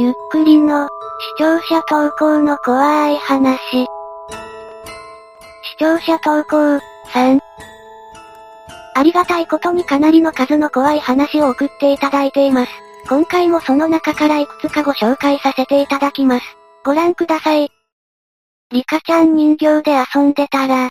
ゆっくりの、視聴者投稿の怖い話。視聴者投稿、3。ありがたいことにかなりの数の怖い話を送っていただいています。今回もその中からいくつかご紹介させていただきます。ご覧ください。リカちゃん人形で遊んでたら、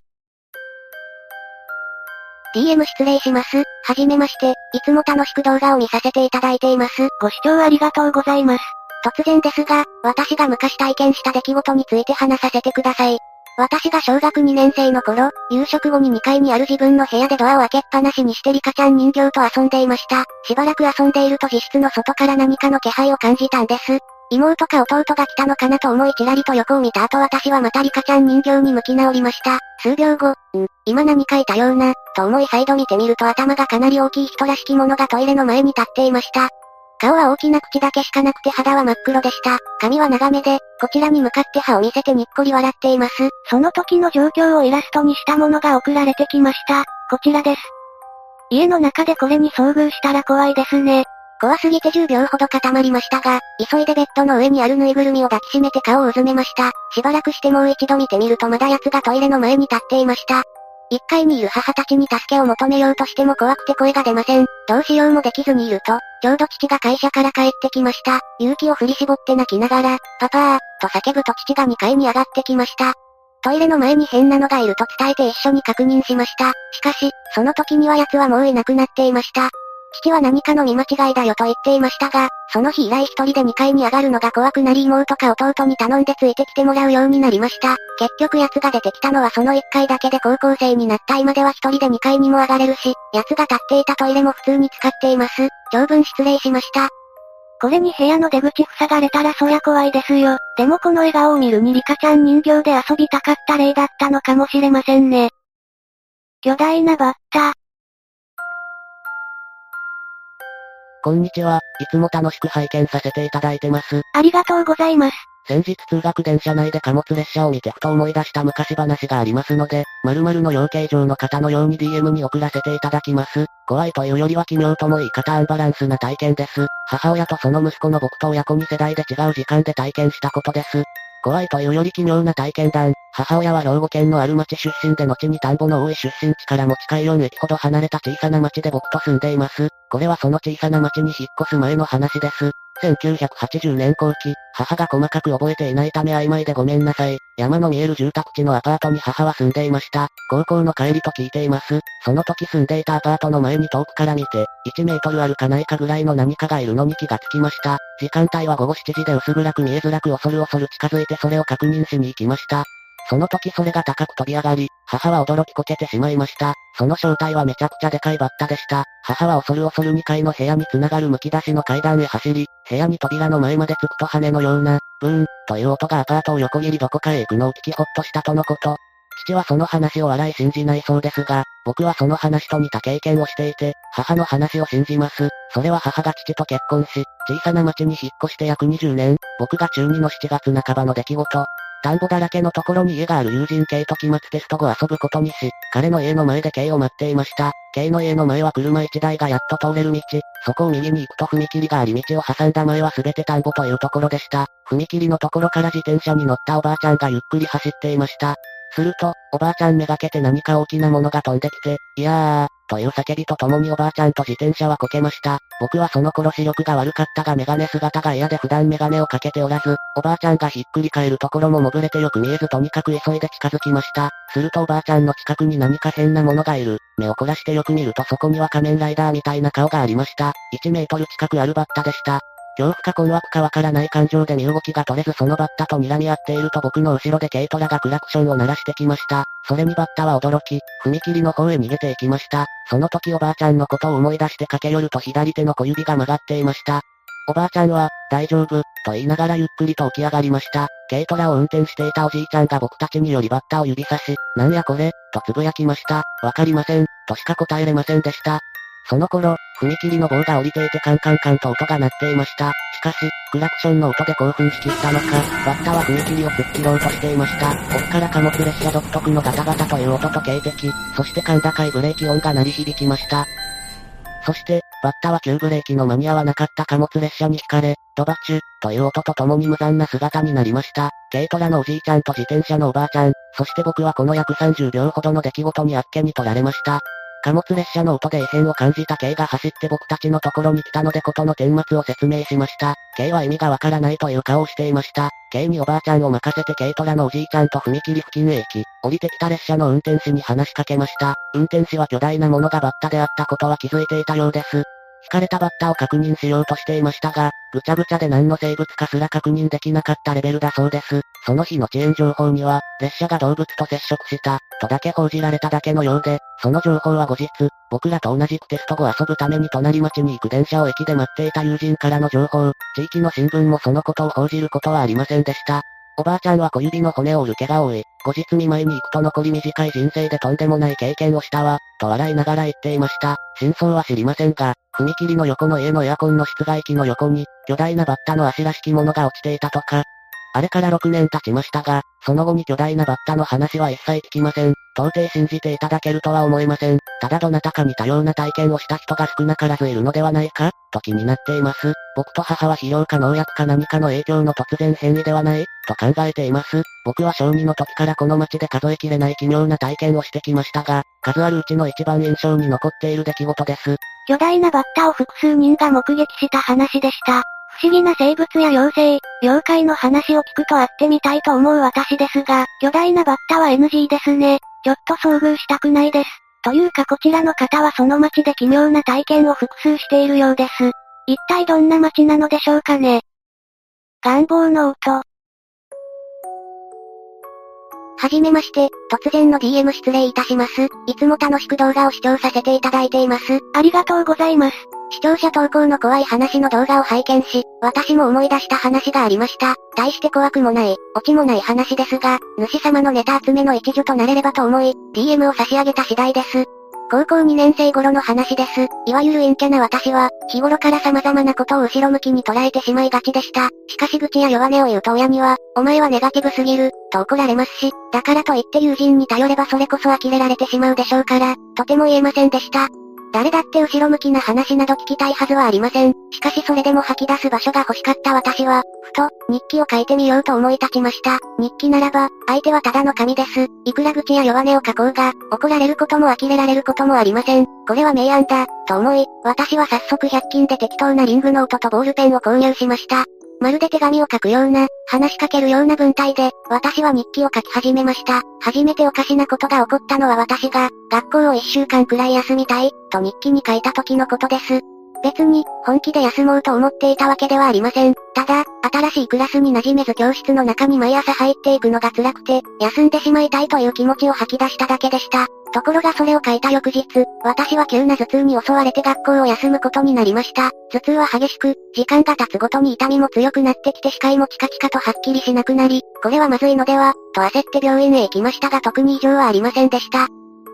DM 失礼します。はじめまして、いつも楽しく動画を見させていただいています。ご視聴ありがとうございます。突然ですが、私が昔体験した出来事について話させてください。私が小学2年生の頃、夕食後に2階にある自分の部屋でドアを開けっぱなしにしてリカちゃん人形と遊んでいました。しばらく遊んでいると自室の外から何かの気配を感じたんです。妹か弟が来たのかなと思いちらりと横を見た後私はまたリカちゃん人形に向き直りました。数秒後、ん、今何かいたような、と思い再度見てみると頭がかなり大きい人らしきものがトイレの前に立っていました。顔は大きな口だけしかなくて肌は真っ黒でした。髪は長めで、こちらに向かって歯を見せてにっこり笑っています。その時の状況をイラストにしたものが送られてきました。こちらです。家の中でこれに遭遇したら怖いですね。怖すぎて10秒ほど固まりましたが、急いでベッドの上にあるぬいぐるみを抱きしめて顔をうずめました。しばらくしてもう一度見てみるとまだ奴がトイレの前に立っていました。1階にいる母たちに助けを求めようとしても怖くて声が出ません。どうしようもできずにいると、ちょうど父が会社から帰ってきました。勇気を振り絞って泣きながら、パパー、と叫ぶと父が2階に上がってきました。トイレの前に変なのがいると伝えて一緒に確認しました。しかし、その時には奴はもういなくなっていました。父は何かの見間違いだよと言っていましたが、その日以来一人で2階に上がるのが怖くなり妹か弟に頼んでついてきてもらうようになりました。結局奴が出てきたのはその1階だけで高校生になった今では一人で2階にも上がれるし、奴が立っていたトイレも普通に使っています。長文失礼しました。これに部屋の出口塞がれたらそりゃ怖いですよ。でもこの笑顔を見るにリカちゃん人形で遊びたかった例だったのかもしれませんね。巨大なバッタ。こんにちは、いつも楽しく拝見させていただいてます。ありがとうございます。先日通学電車内で貨物列車を見てふと思い出した昔話がありますので、〇〇の養鶏場の方のように DM に送らせていただきます。怖いというよりは奇妙とも言い方アンバランスな体験です。母親とその息子の僕と親子に世代で違う時間で体験したことです。怖いというより奇妙な体験談。母親は兵庫県のある町出身で後に田んぼの多い出身地から持ち帰4駅ほど離れた小さな町で僕と住んでいます。これはその小さな町に引っ越す前の話です。1980年後期、母が細かく覚えていないため曖昧でごめんなさい。山の見える住宅地のアパートに母は住んでいました。高校の帰りと聞いています。その時住んでいたアパートの前に遠くから見て、1メートルあるかないかぐらいの何かがいるのに気がつきました。時間帯は午後7時で薄暗く見えづらく恐る恐る近づいてそれを確認しに行きました。その時それが高く飛び上がり、母は驚きこけてしまいました。その正体はめちゃくちゃでかいバッタでした。母は恐る恐る2階の部屋に繋がる剥き出しの階段へ走り、部屋に扉の前までつくと羽のような、ブーン、という音がアパートを横切りどこかへ行くのを聞きほっとしたとのこと。父はその話を笑い信じないそうですが、僕はその話と似た経験をしていて、母の話を信じます。それは母が父と結婚し、小さな町に引っ越して約20年、僕が中2の7月半ばの出来事。田んぼだらけのところに家がある友人 K と期末テスト後遊ぶことにし、彼の家の前で K を待っていました。K の家の前は車1台がやっと通れる道、そこを右に行くと踏切があり道を挟んだ前は全て田んぼというところでした。踏切のところから自転車に乗ったおばあちゃんがゆっくり走っていました。すると、おばあちゃんめがけて何か大きなものが飛んできて、いやー、という叫びとともにおばあちゃんと自転車はこけました。僕はその頃視力が悪かったがメガネ姿が嫌で普段メガネをかけておらず、おばあちゃんがひっくり返るところも潜れてよく見えずとにかく急いで近づきました。するとおばあちゃんの近くに何か変なものがいる。目を凝らしてよく見るとそこには仮面ライダーみたいな顔がありました。1メートル近くあるバッタでした。恐怖か困惑かわからない感情で身動きが取れずそのバッタと睨み合っていると僕の後ろで軽トラがクラクションを鳴らしてきました。それにバッタは驚き、踏切の方へ逃げていきました。その時おばあちゃんのことを思い出して駆け寄ると左手の小指が曲がっていました。おばあちゃんは、大丈夫、と言いながらゆっくりと起き上がりました。軽トラを運転していたおじいちゃんが僕たちによりバッタを指さし、なんやこれ、とつぶやきました。わかりません、としか答えれませんでした。その頃、踏切の棒が降りていてカンカンカンと音が鳴っていました。しかし、クラクションの音で興奮しきったのか、バッタは踏切を突っ切ろうとしていました。奥から貨物列車独特のガタガタという音と警笛、そして甲高いブレーキ音が鳴り響きました。そして、バッタは急ブレーキの間に合わなかった貨物列車に引かれ、ドバチュ、という音と共に無残な姿になりました。軽トラのおじいちゃんと自転車のおばあちゃん、そして僕はこの約30秒ほどの出来事にあっけに取られました。貨物列車の音で異変を感じた K が走って僕たちのところに来たのでことの顛末を説明しました。K は意味がわからないという顔をしていました。K におばあちゃんを任せて軽トラのおじいちゃんと踏切付近へ行き、降りてきた列車の運転士に話しかけました。運転士は巨大なものがバッタであったことは気づいていたようです。引かれたバッタを確認しようとしていましたが、ぐちゃぐちゃで何の生物かすら確認できなかったレベルだそうです。その日の遅延情報には、列車が動物と接触した、とだけ報じられただけのようで、その情報は後日、僕らと同じくテスト後遊ぶために隣町に行く電車を駅で待っていた友人からの情報、地域の新聞もそのことを報じることはありませんでした。おばあちゃんは小指の骨を折る怪我を負い、後日見舞いに行くと残り短い人生でとんでもない経験をしたわ、と笑いながら言っていました。真相は知りませんが、踏切の横の家のエアコンの室外機の横に、巨大なバッタの足らしきものが落ちていたとか、あれから6年経ちましたが、その後に巨大なバッタの話は一切聞きません。到底信じていただけるとは思えません。ただどなたかに多様な体験をした人が少なからずいるのではないかと気になっています。僕と母は肥料か農薬か何かの影響の突然変異ではないと考えています。僕は小2の時からこの街で数えきれない奇妙な体験をしてきましたが、数あるうちの一番印象に残っている出来事です。巨大なバッタを複数人が目撃した話でした。不思議な生物や妖精、妖怪の話を聞くと会ってみたいと思う私ですが、巨大なバッタは NG ですね。ちょっと遭遇したくないです。というかこちらの方はその街で奇妙な体験を複数しているようです。一体どんな街なのでしょうかね。願望の音。はじめまして、突然の DM 失礼いたします。いつも楽しく動画を視聴させていただいています。ありがとうございます。視聴者投稿の怖い話の動画を拝見し、私も思い出した話がありました。大して怖くもない、オチもない話ですが、主様のネタ集めの一助となれればと思い、DM を差し上げた次第です。高校2年生頃の話です。いわゆる陰キャな私は、日頃から様々なことを後ろ向きに捉えてしまいがちでした。しかし愚痴や弱音を言うと親には、お前はネガティブすぎる、と怒られますし、だからといって友人に頼ればそれこそ呆れられてしまうでしょうから、とても言えませんでした。誰だって後ろ向きな話など聞きたいはずはありません。しかしそれでも吐き出す場所が欲しかった私は、ふと、日記を書いてみようと思い立ちました。日記ならば、相手はただの神です。いくら愚痴や弱音を書こうが、怒られることも呆れられることもありません。これは明暗だ、と思い、私は早速100均で適当なリングノートとボールペンを購入しました。まるで手紙を書くような、話しかけるような文体で、私は日記を書き始めました。初めておかしなことが起こったのは私が、学校を一週間くらい休みたい、と日記に書いた時のことです。別に、本気で休もうと思っていたわけではありません。ただ、新しいクラスに馴染めず教室の中に毎朝入っていくのが辛くて、休んでしまいたいという気持ちを吐き出しただけでした。ところがそれを書いた翌日、私は急な頭痛に襲われて学校を休むことになりました。頭痛は激しく、時間が経つごとに痛みも強くなってきて視界もチカチカとはっきりしなくなり、これはまずいのでは、と焦って病院へ行きましたが特に異常はありませんでした。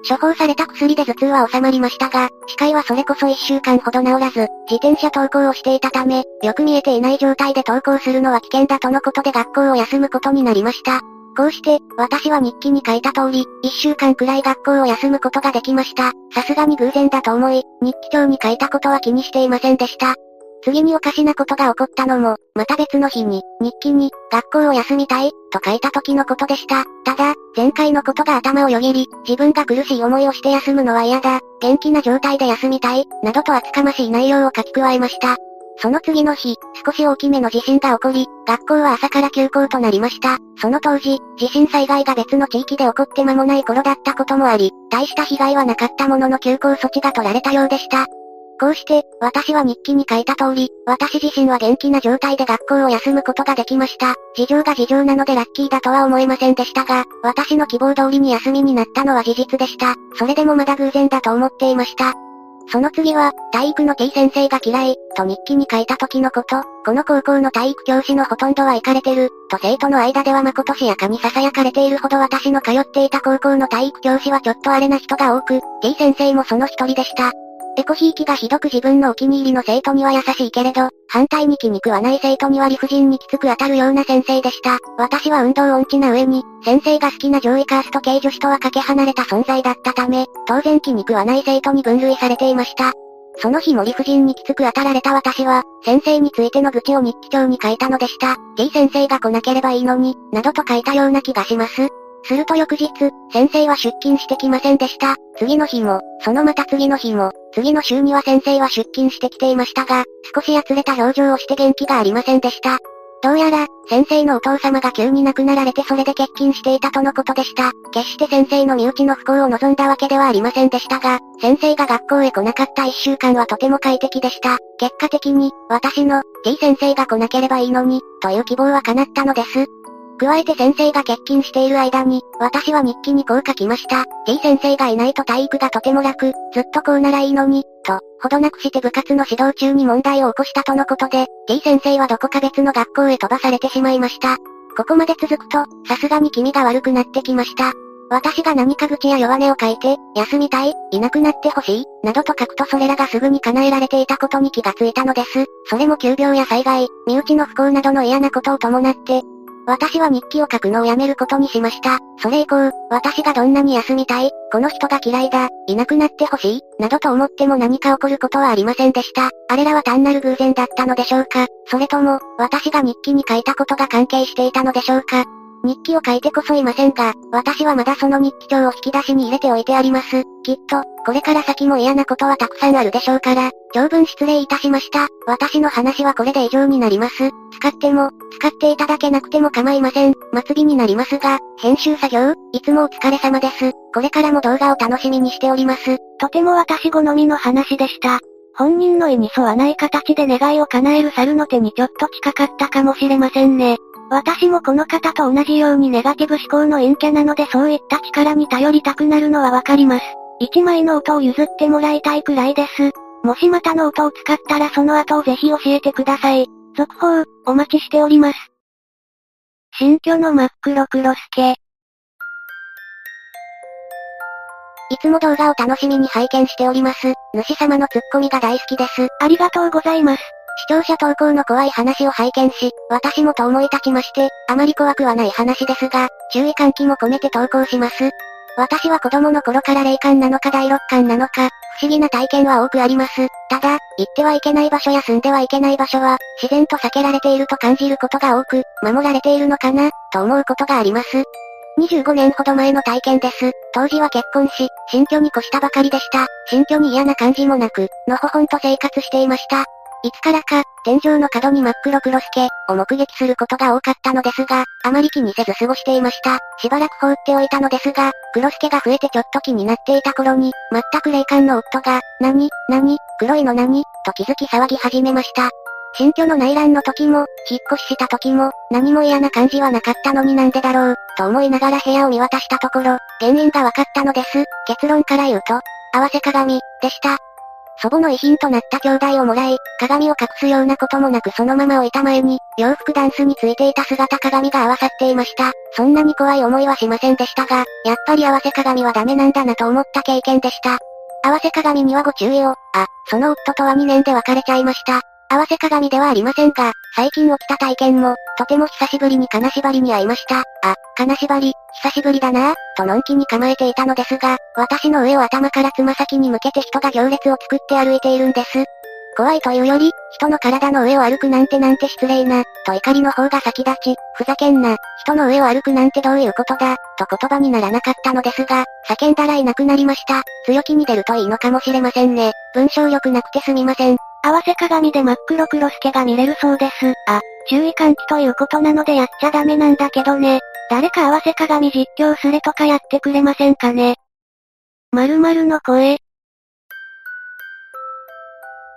処方された薬で頭痛は収まりましたが、視界はそれこそ一週間ほど治らず、自転車登校をしていたため、よく見えていない状態で登校するのは危険だとのことで学校を休むことになりました。こうして、私は日記に書いた通り、一週間くらい学校を休むことができました。さすがに偶然だと思い、日記帳に書いたことは気にしていませんでした。次におかしなことが起こったのも、また別の日に、日記に、学校を休みたい、と書いた時のことでした。ただ、前回のことが頭をよぎり、自分が苦しい思いをして休むのは嫌だ、元気な状態で休みたい、などと厚かましい内容を書き加えました。その次の日、少し大きめの地震が起こり、学校は朝から休校となりました。その当時、地震災害が別の地域で起こって間もない頃だったこともあり、大した被害はなかったものの休校措置が取られたようでした。こうして、私は日記に書いた通り、私自身は元気な状態で学校を休むことができました。事情が事情なのでラッキーだとは思えませんでしたが、私の希望通りに休みになったのは事実でした。それでもまだ偶然だと思っていました。その次は、体育の T 先生が嫌い、と日記に書いた時のこと、この高校の体育教師のほとんどは行かれてる、と生徒の間ではまことしやかに囁かれているほど私の通っていた高校の体育教師はちょっとあれな人が多く、T 先生もその一人でした。エコひいきがひどく自分のお気に入りの生徒には優しいけれど、反対に気に食わない生徒には理不尽にきつく当たるような先生でした。私は運動音痴な上に、先生が好きな上位カースト系女子とはかけ離れた存在だったため、当然気に食わない生徒に分類されていました。その日も理不尽にきつく当たられた私は、先生についての愚痴を日記帳に書いたのでした。T 先生が来なければいいのに、などと書いたような気がします。すると翌日、先生は出勤してきませんでした。次の日も、そのまた次の日も、次の週には先生は出勤してきていましたが、少しやつれた表情をして元気がありませんでした。どうやら、先生のお父様が急に亡くなられてそれで欠勤していたとのことでした。決して先生の身内の不幸を望んだわけではありませんでしたが、先生が学校へ来なかった一週間はとても快適でした。結果的に、私の、T 先生が来なければいいのに、という希望は叶ったのです。加えて先生が欠勤している間に、私は日記にこう書きました。T 先生がいないと体育がとても楽、ずっとこうならいいのに、と、ほどなくして部活の指導中に問題を起こしたとのことで、T 先生はどこか別の学校へ飛ばされてしまいました。ここまで続くと、さすがに気味が悪くなってきました。私が何か愚痴や弱音を書いて、休みたい、いなくなってほしい、などと書くとそれらがすぐに叶えられていたことに気がついたのです。それも急病や災害、身内の不幸などの嫌なことを伴って、私は日記を書くのをやめることにしました。それ以降、私がどんなに休みたい、この人が嫌いだ、いなくなってほしい、などと思っても何か起こることはありませんでした。あれらは単なる偶然だったのでしょうかそれとも、私が日記に書いたことが関係していたのでしょうか日記を書いてこそいませんが、私はまだその日記帳を引き出しに入れておいてあります。きっと、これから先も嫌なことはたくさんあるでしょうから、長文失礼いたしました。私の話はこれで以上になります。使っても、使っていただけなくても構いません。末尾になりますが、編集作業、いつもお疲れ様です。これからも動画を楽しみにしております。とても私好みの話でした。本人の意に沿わない形で願いを叶える猿の手にちょっと近かったかもしれませんね。私もこの方と同じようにネガティブ思考の陰キャなのでそういった力に頼りたくなるのはわかります。一枚の音を譲ってもらいたいくらいです。もしまたの音を使ったらその後をぜひ教えてください。続報、お待ちしております。新居の真っ黒黒助。いつも動画を楽しみに拝見しております。主様のツッコミが大好きです。ありがとうございます。視聴者投稿の怖い話を拝見し、私もと思い立ちまして、あまり怖くはない話ですが、注意喚起も込めて投稿します。私は子供の頃から霊感なのか第六感なのか、不思議な体験は多くあります。ただ、行ってはいけない場所や住んではいけない場所は、自然と避けられていると感じることが多く、守られているのかな、と思うことがあります。25年ほど前の体験です。当時は結婚し、新居に越したばかりでした。新居に嫌な感じもなく、のほほんと生活していました。いつからか、天井の角に真っ黒黒助を目撃することが多かったのですが、あまり気にせず過ごしていました。しばらく放っておいたのですが、黒助が増えてちょっと気になっていた頃に、全く霊感の夫が、何、何、黒いの何、と気づき騒ぎ始めました。新居の内覧の時も、引っ越しした時も、何も嫌な感じはなかったのになんでだろう、と思いながら部屋を見渡したところ、原因が分かったのです。結論から言うと、合わせ鏡、でした。祖母の遺品となった兄弟をもらい、鏡を隠すようなこともなくそのまま置いた前に、洋服ダンスについていた姿鏡が合わさっていました。そんなに怖い思いはしませんでしたが、やっぱり合わせ鏡はダメなんだなと思った経験でした。合わせ鏡にはご注意を、あ、その夫とは2年で別れちゃいました。合わせ鏡ではありませんが、最近起きた体験も、とても久しぶりに金縛りに会いました。あ、金縛り、久しぶりだなぁ、とのんきに構えていたのですが、私の上を頭からつま先に向けて人が行列を作って歩いているんです。怖いというより、人の体の上を歩くなんてなんて失礼な、と怒りの方が先立ち、ふざけんな、人の上を歩くなんてどういうことだ、と言葉にならなかったのですが、叫んだらいなくなりました。強気に出るといいのかもしれませんね。文章力なくてすみません。合わせ鏡で真っ黒黒助が見れるそうです。あ、注意喚起ということなのでやっちゃダメなんだけどね。誰か合わせ鏡実況すれとかやってくれませんかね。〇〇の声。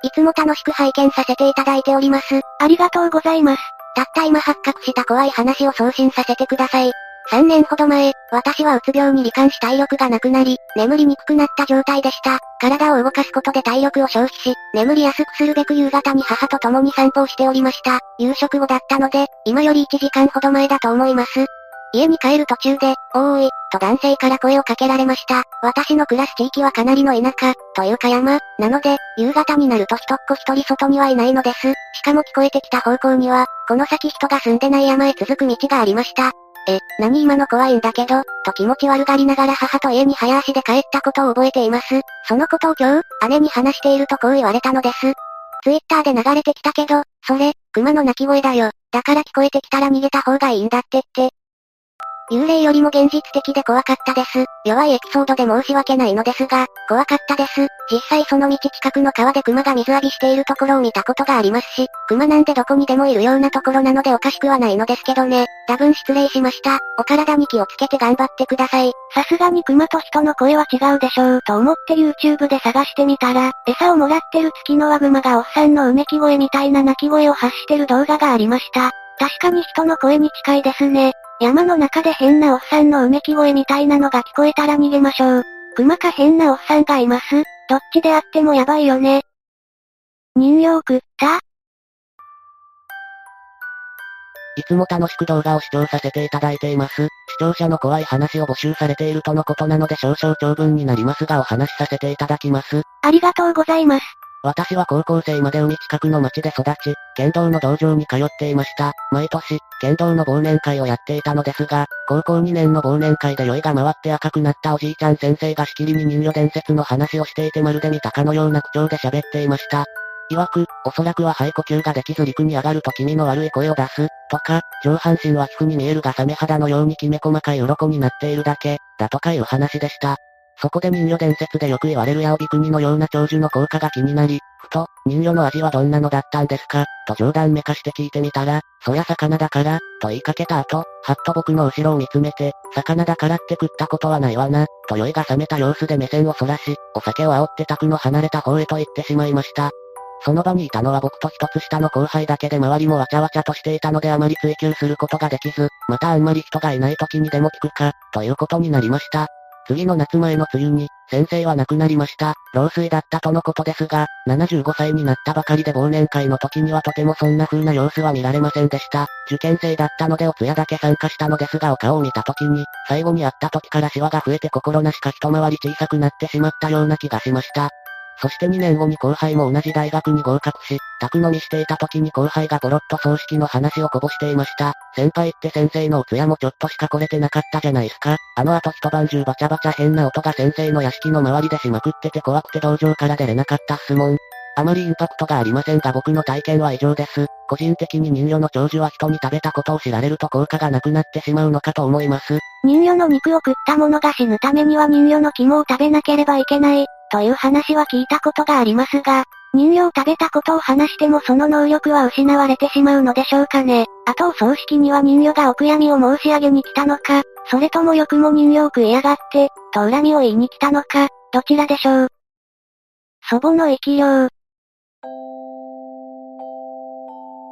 いつも楽しく拝見させていただいております。ありがとうございます。たった今発覚した怖い話を送信させてください。3年ほど前、私はうつ病に罹患し体力がなくなり、眠りにくくなった状態でした。体を動かすことで体力を消費し、眠りやすくするべく夕方に母と共に散歩をしておりました。夕食後だったので、今より1時間ほど前だと思います。家に帰る途中で、おーい、と男性から声をかけられました。私の暮らす地域はかなりの田舎、というか山、なので、夕方になると一っ子一人外にはいないのです。しかも聞こえてきた方向には、この先人が住んでない山へ続く道がありました。え、何今の怖いんだけど、と気持ち悪がりながら母と家に早足で帰ったことを覚えています。そのことを今日、姉に話しているとこう言われたのです。ツイッターで流れてきたけど、それ、熊の鳴き声だよ。だから聞こえてきたら逃げた方がいいんだってって。幽霊よりも現実的で怖かったです。弱いエピソードで申し訳ないのですが、怖かったです。実際その道近くの川で熊が水浴びしているところを見たことがありますし、熊なんでどこにでもいるようなところなのでおかしくはないのですけどね。多分失礼しました。お体に気をつけて頑張ってください。さすがに熊と人の声は違うでしょうと思って YouTube で探してみたら、餌をもらってる月のワグマがおっさんのうめき声みたいな鳴き声を発してる動画がありました。確かに人の声に近いですね。山の中で変なおっさんのうめき声みたいなのが聞こえたら逃げましょう。熊か変なおっさんがいます？どっちであってもやばいよね。人形食ったいつも楽しく動画を視聴させていただいています。視聴者の怖い話を募集されているとのことなので少々長文になりますがお話しさせていただきます。ありがとうございます。私は高校生まで海近くの町で育ち、剣道の道場に通っていました。毎年、剣道の忘年会をやっていたのですが、高校2年の忘年会で酔いが回って赤くなったおじいちゃん先生がしきりに人魚伝説の話をしていてまるで見たかのような口調で喋っていました。曰く、おそらくは肺呼吸ができず陸に上がると気味の悪い声を出す、とか、上半身は皮膚に見えるがサメ肌のようにきめ細かい鱗になっているだけ、だとかいう話でした。そこで人魚伝説でよく言われるヤオビ国のような長寿の効果が気になり、ふと、人魚の味はどんなのだったんですか？と冗談めかして聞いてみたら、そりゃ魚だから、と言いかけた後、はっと僕の後ろを見つめて、魚だからって食ったことはないわな、と酔いが冷めた様子で目線をそらし、お酒を煽って宅の離れた方へと言ってしまいました。その場にいたのは僕と一つ下の後輩だけで周りもわちゃわちゃとしていたのであまり追求することができず、またあんまり人がいない時にでも聞くか、ということになりました。次の夏前の梅雨に、先生は亡くなりました。老衰だったとのことですが、75歳になったばかりで忘年会の時にはとてもそんな風な様子は見られませんでした。受験生だったのでお通夜だけ参加したのですがお顔を見た時に、最後に会った時からシワが増えて心なしか一回り小さくなってしまったような気がしました。そして2年後に後輩も同じ大学に合格し、宅飲みしていた時に後輩がポロッと葬式の話をこぼしていました。先輩って先生のお通夜もちょっとしか来れてなかったじゃないすか。あの後一晩中バチャバチャ変な音が先生の屋敷の周りでしまくってて怖くて道場から出れなかったっすもん。あまりインパクトがありませんが僕の体験は異常です。個人的に人魚の長寿は人に食べたことを知られると効果がなくなってしまうのかと思います。人魚の肉を食った者が死ぬためには人魚の肝を食べなければいけない。という話は聞いたことがありますが、人形食べたことを話してもその能力は失われてしまうのでしょうかね。あとお葬式には人形がお悔やみを申し上げに来たのか、それともよくも人形食いやがって、と恨みを言いに来たのか、どちらでしょう。祖母の生き量。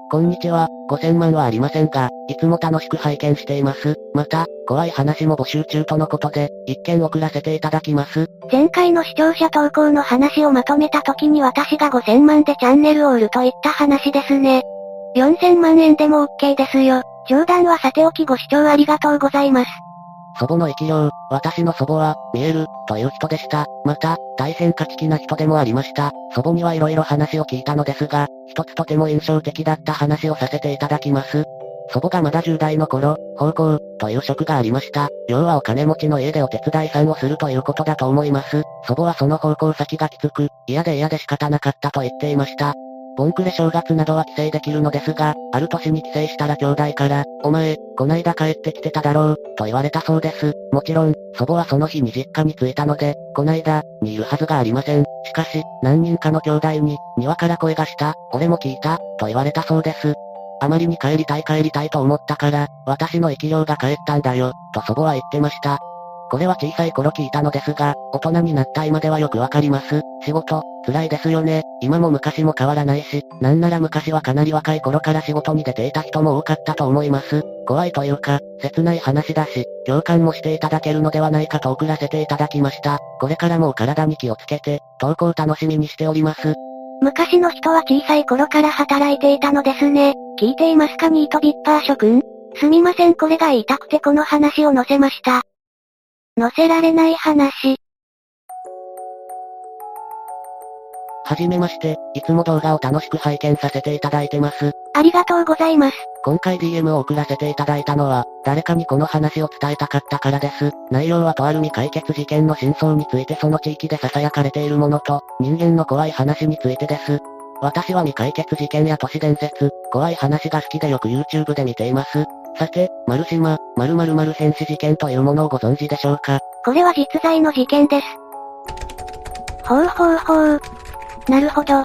こんにちは、5000万はありませんが、いつも楽しく拝見しています。また、怖い話も募集中とのことで、一件送らせていただきます。前回の視聴者投稿の話をまとめた時に私が5000万でチャンネルを売るといった話ですね。4000万円でも OK ですよ。冗談はさておきご視聴ありがとうございます。祖母の生き量、私の祖母は、見える、という人でした。また、大変価値な人でもありました。祖母には色々話を聞いたのですが、一つとても印象的だった話をさせていただきます。祖母がまだ10代の頃、奉公、という職がありました。要はお金持ちの家でお手伝いさんをするということだと思います。祖母はその奉公先がきつく、嫌で嫌で仕方なかったと言っていました。ボンクレ正月などは帰省できるのですが、ある年に帰省したら兄弟から、お前、こないだ帰ってきてただろう、と言われたそうです。もちろん、祖母はその日に実家に着いたので、こないだ、にいるはずがありません。しかし、何人かの兄弟に、庭から声がした、俺も聞いた、と言われたそうです。あまりに帰りたい帰りたいと思ったから、私の生き量が帰ったんだよ、と祖母は言ってました。これは小さい頃聞いたのですが、大人になった今ではよくわかります。仕事、辛いですよね。今も昔も変わらないし、なんなら昔はかなり若い頃から仕事に出ていた人も多かったと思います。怖いというか、切ない話だし、共感もしていただけるのではないかと送らせていただきました。これからもお体に気をつけて、投稿楽しみにしております。昔の人は小さい頃から働いていたのですね。聞いていますかニートビッパー諸君？すみませんこれが言いたくてこの話を載せました。載せられない話。はじめまして、いつも動画を楽しく拝見させていただいてます。ありがとうございます。今回 DM を送らせていただいたのは、誰かにこの話を伝えたかったからです。内容はとある未解決事件の真相についてその地域で囁かれているものと、人間の怖い話についてです。私は未解決事件や都市伝説、怖い話が好きでよく YouTube で見ています。さて、丸島、〇〇〇変死事件というものをご存知でしょうか？これは実在の事件です。ほうほうほう。なるほど。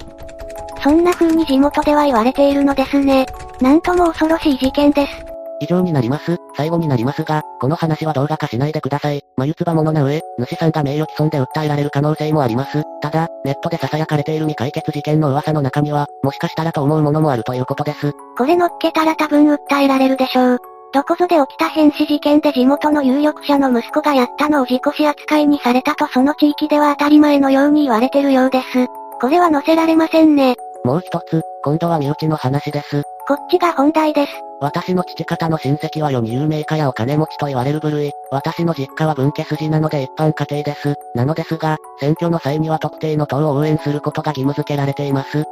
そんな風に地元では言われているのですね。なんとも恐ろしい事件です。以上になります。最後になりますが、この話は動画化しないでください。眉唾者な上、主さんが名誉毀損で訴えられる可能性もあります。ただ、ネットで囁かれている未解決事件の噂の中には、もしかしたらと思うものもあるということです。これ乗っけたら多分訴えられるでしょう。どこぞで起きた変死事件で地元の有力者の息子がやったのを事故死扱いにされたとその地域では当たり前のように言われてるようです。これは載せられませんね。もう一つ、今度は身内の話です。こっちが本題です。私の父方の親戚は世に有名家やお金持ちと言われる部類。私の実家は分家筋なので一般家庭です。なのですが、選挙の際には特定の党を応援することが義務付けられています。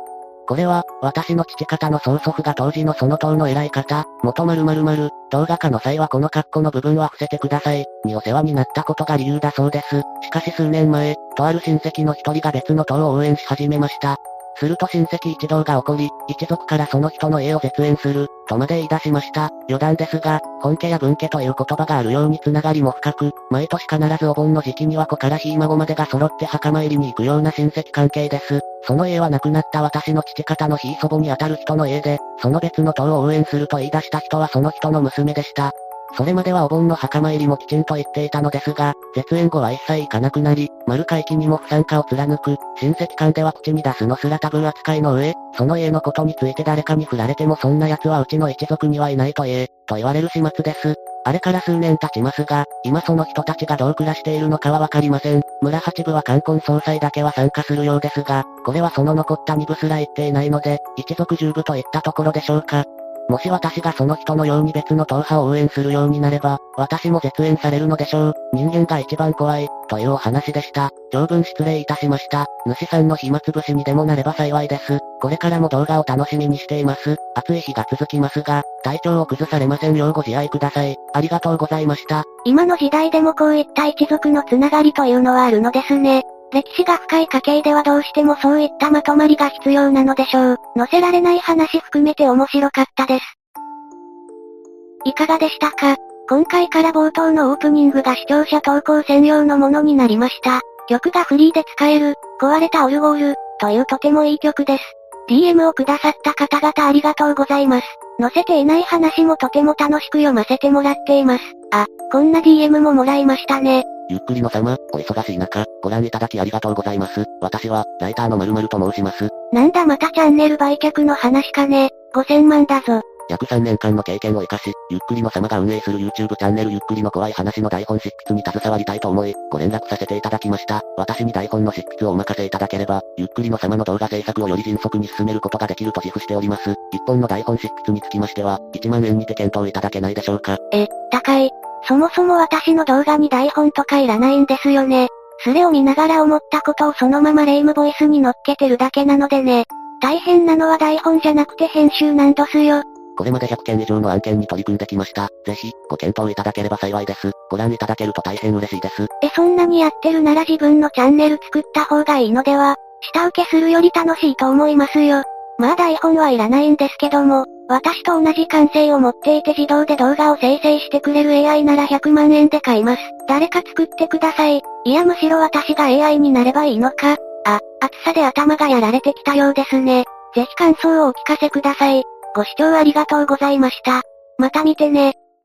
これは、私の父方の曽祖父が当時のその党の偉い方、元〇〇〇、動画化の際はこの括弧の部分は伏せてください、にお世話になったことが理由だそうです。しかし数年前、とある親戚の一人が別の党を応援し始めました。すると親戚一同が起こり、一族からその人の家を絶縁する、とまで言い出しました。余談ですが、本家や分家という言葉がある。ようにつながりも深く、毎年必ずお盆の時期には子からひい孫までが揃って墓参りに行くような親戚関係です。その家は亡くなった私の父方のひい祖母にあたる。人の家で、その別の党を応援する。と言い出した人はその人の娘でした。それまではお盆の墓参りもきちんと言っていたのですが、絶縁後は一切行かなくなり、丸会期にも不参加を貫く、親戚間では口に出すのすらタブー扱いの上、その家のことについて誰かに振られてもそんな奴はうちの一族にはいないと言え、と言われる始末です。あれから数年経ちますが、今その人たちがどう暮らしているのかはわかりません。村八部は冠婚総裁だけは参加するようですが、これはその残った2部すら言っていないので、一族十部といったところでしょうか。もし私がその人のように別の党派を応援するようになれば、私も絶縁されるのでしょう。人間が一番怖い、というお話でした。長文失礼いたしました。主さんの暇つぶしにでもなれば幸いです。これからも動画を楽しみにしています。暑い日が続きますが、体調を崩されませんようご自愛ください。ありがとうございました。今の時代でもこういった一族のつながりというのはあるのですね。歴史が深い家系ではどうしてもそういったまとまりが必要なのでしょう。載せられない話含めて面白かったです。いかがでしたか？今回から冒頭のオープニングが視聴者投稿専用のものになりました。曲がフリーで使える、壊れたオルゴール、というとてもいい曲です。DM をくださった方々ありがとうございます。載せていない話もとても楽しく読ませてもらっています。あ、こんな DM ももらいましたね。ゆっくりの様、お忙しい中、ご覧いただきありがとうございます。私は、ライターの〇〇と申します。なんだまたチャンネル売却の話かね。5000万だぞ。約3年間の経験を活かし、ゆっくりの様が運営する YouTube チャンネルゆっくりの怖い話の台本執筆に携わりたいと思い、ご連絡させていただきました。私に台本の執筆をお任せいただければ、ゆっくりの様の動画制作をより迅速に進めることができると自負しております。一本の台本執筆につきましては、1万円にて検討いただけないでしょうか。え、高い。そもそも私の動画に台本とかいらないんですよね。それを見ながら思ったことをそのままレイムボイスに乗っけてるだけなのでね。大変なのは台本じゃなくて編集なんどすよ。これまで100件以上の案件に取り組んできました。ぜひ、ご検討いただければ幸いです。ご覧いただけると大変嬉しいです。え、そんなにやってるなら自分のチャンネル作った方がいいのでは？下請けするより楽しいと思いますよ。まあ台本はいらないんですけども、私と同じ感性を持っていて自動で動画を生成してくれる AI なら100万円で買います。誰か作ってください。いやむしろ私が AI になればいいのか。あ、暑さで頭がやられてきたようですね。ぜひ感想をお聞かせください。ご視聴ありがとうございました。また見てね。